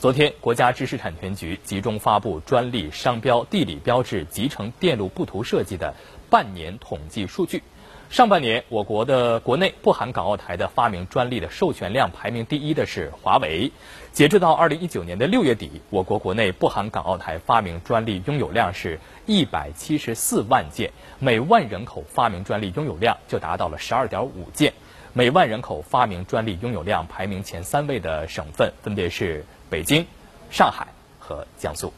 昨天，国家知识产权局集中发布专利、商标、地理标志集成电路布图设计的半年统计数据。上半年，我国的国内不含港澳台的发明专利的授权量排名第一的是华为。截止到二零一九年的六月底，我国国内不含港澳台发明专利拥有量是一百七十四万件，每万人口发明专利拥有量就达到了十二点五件。每万人口发明专利拥有量排名前三位的省份分别是北京、上海和江苏。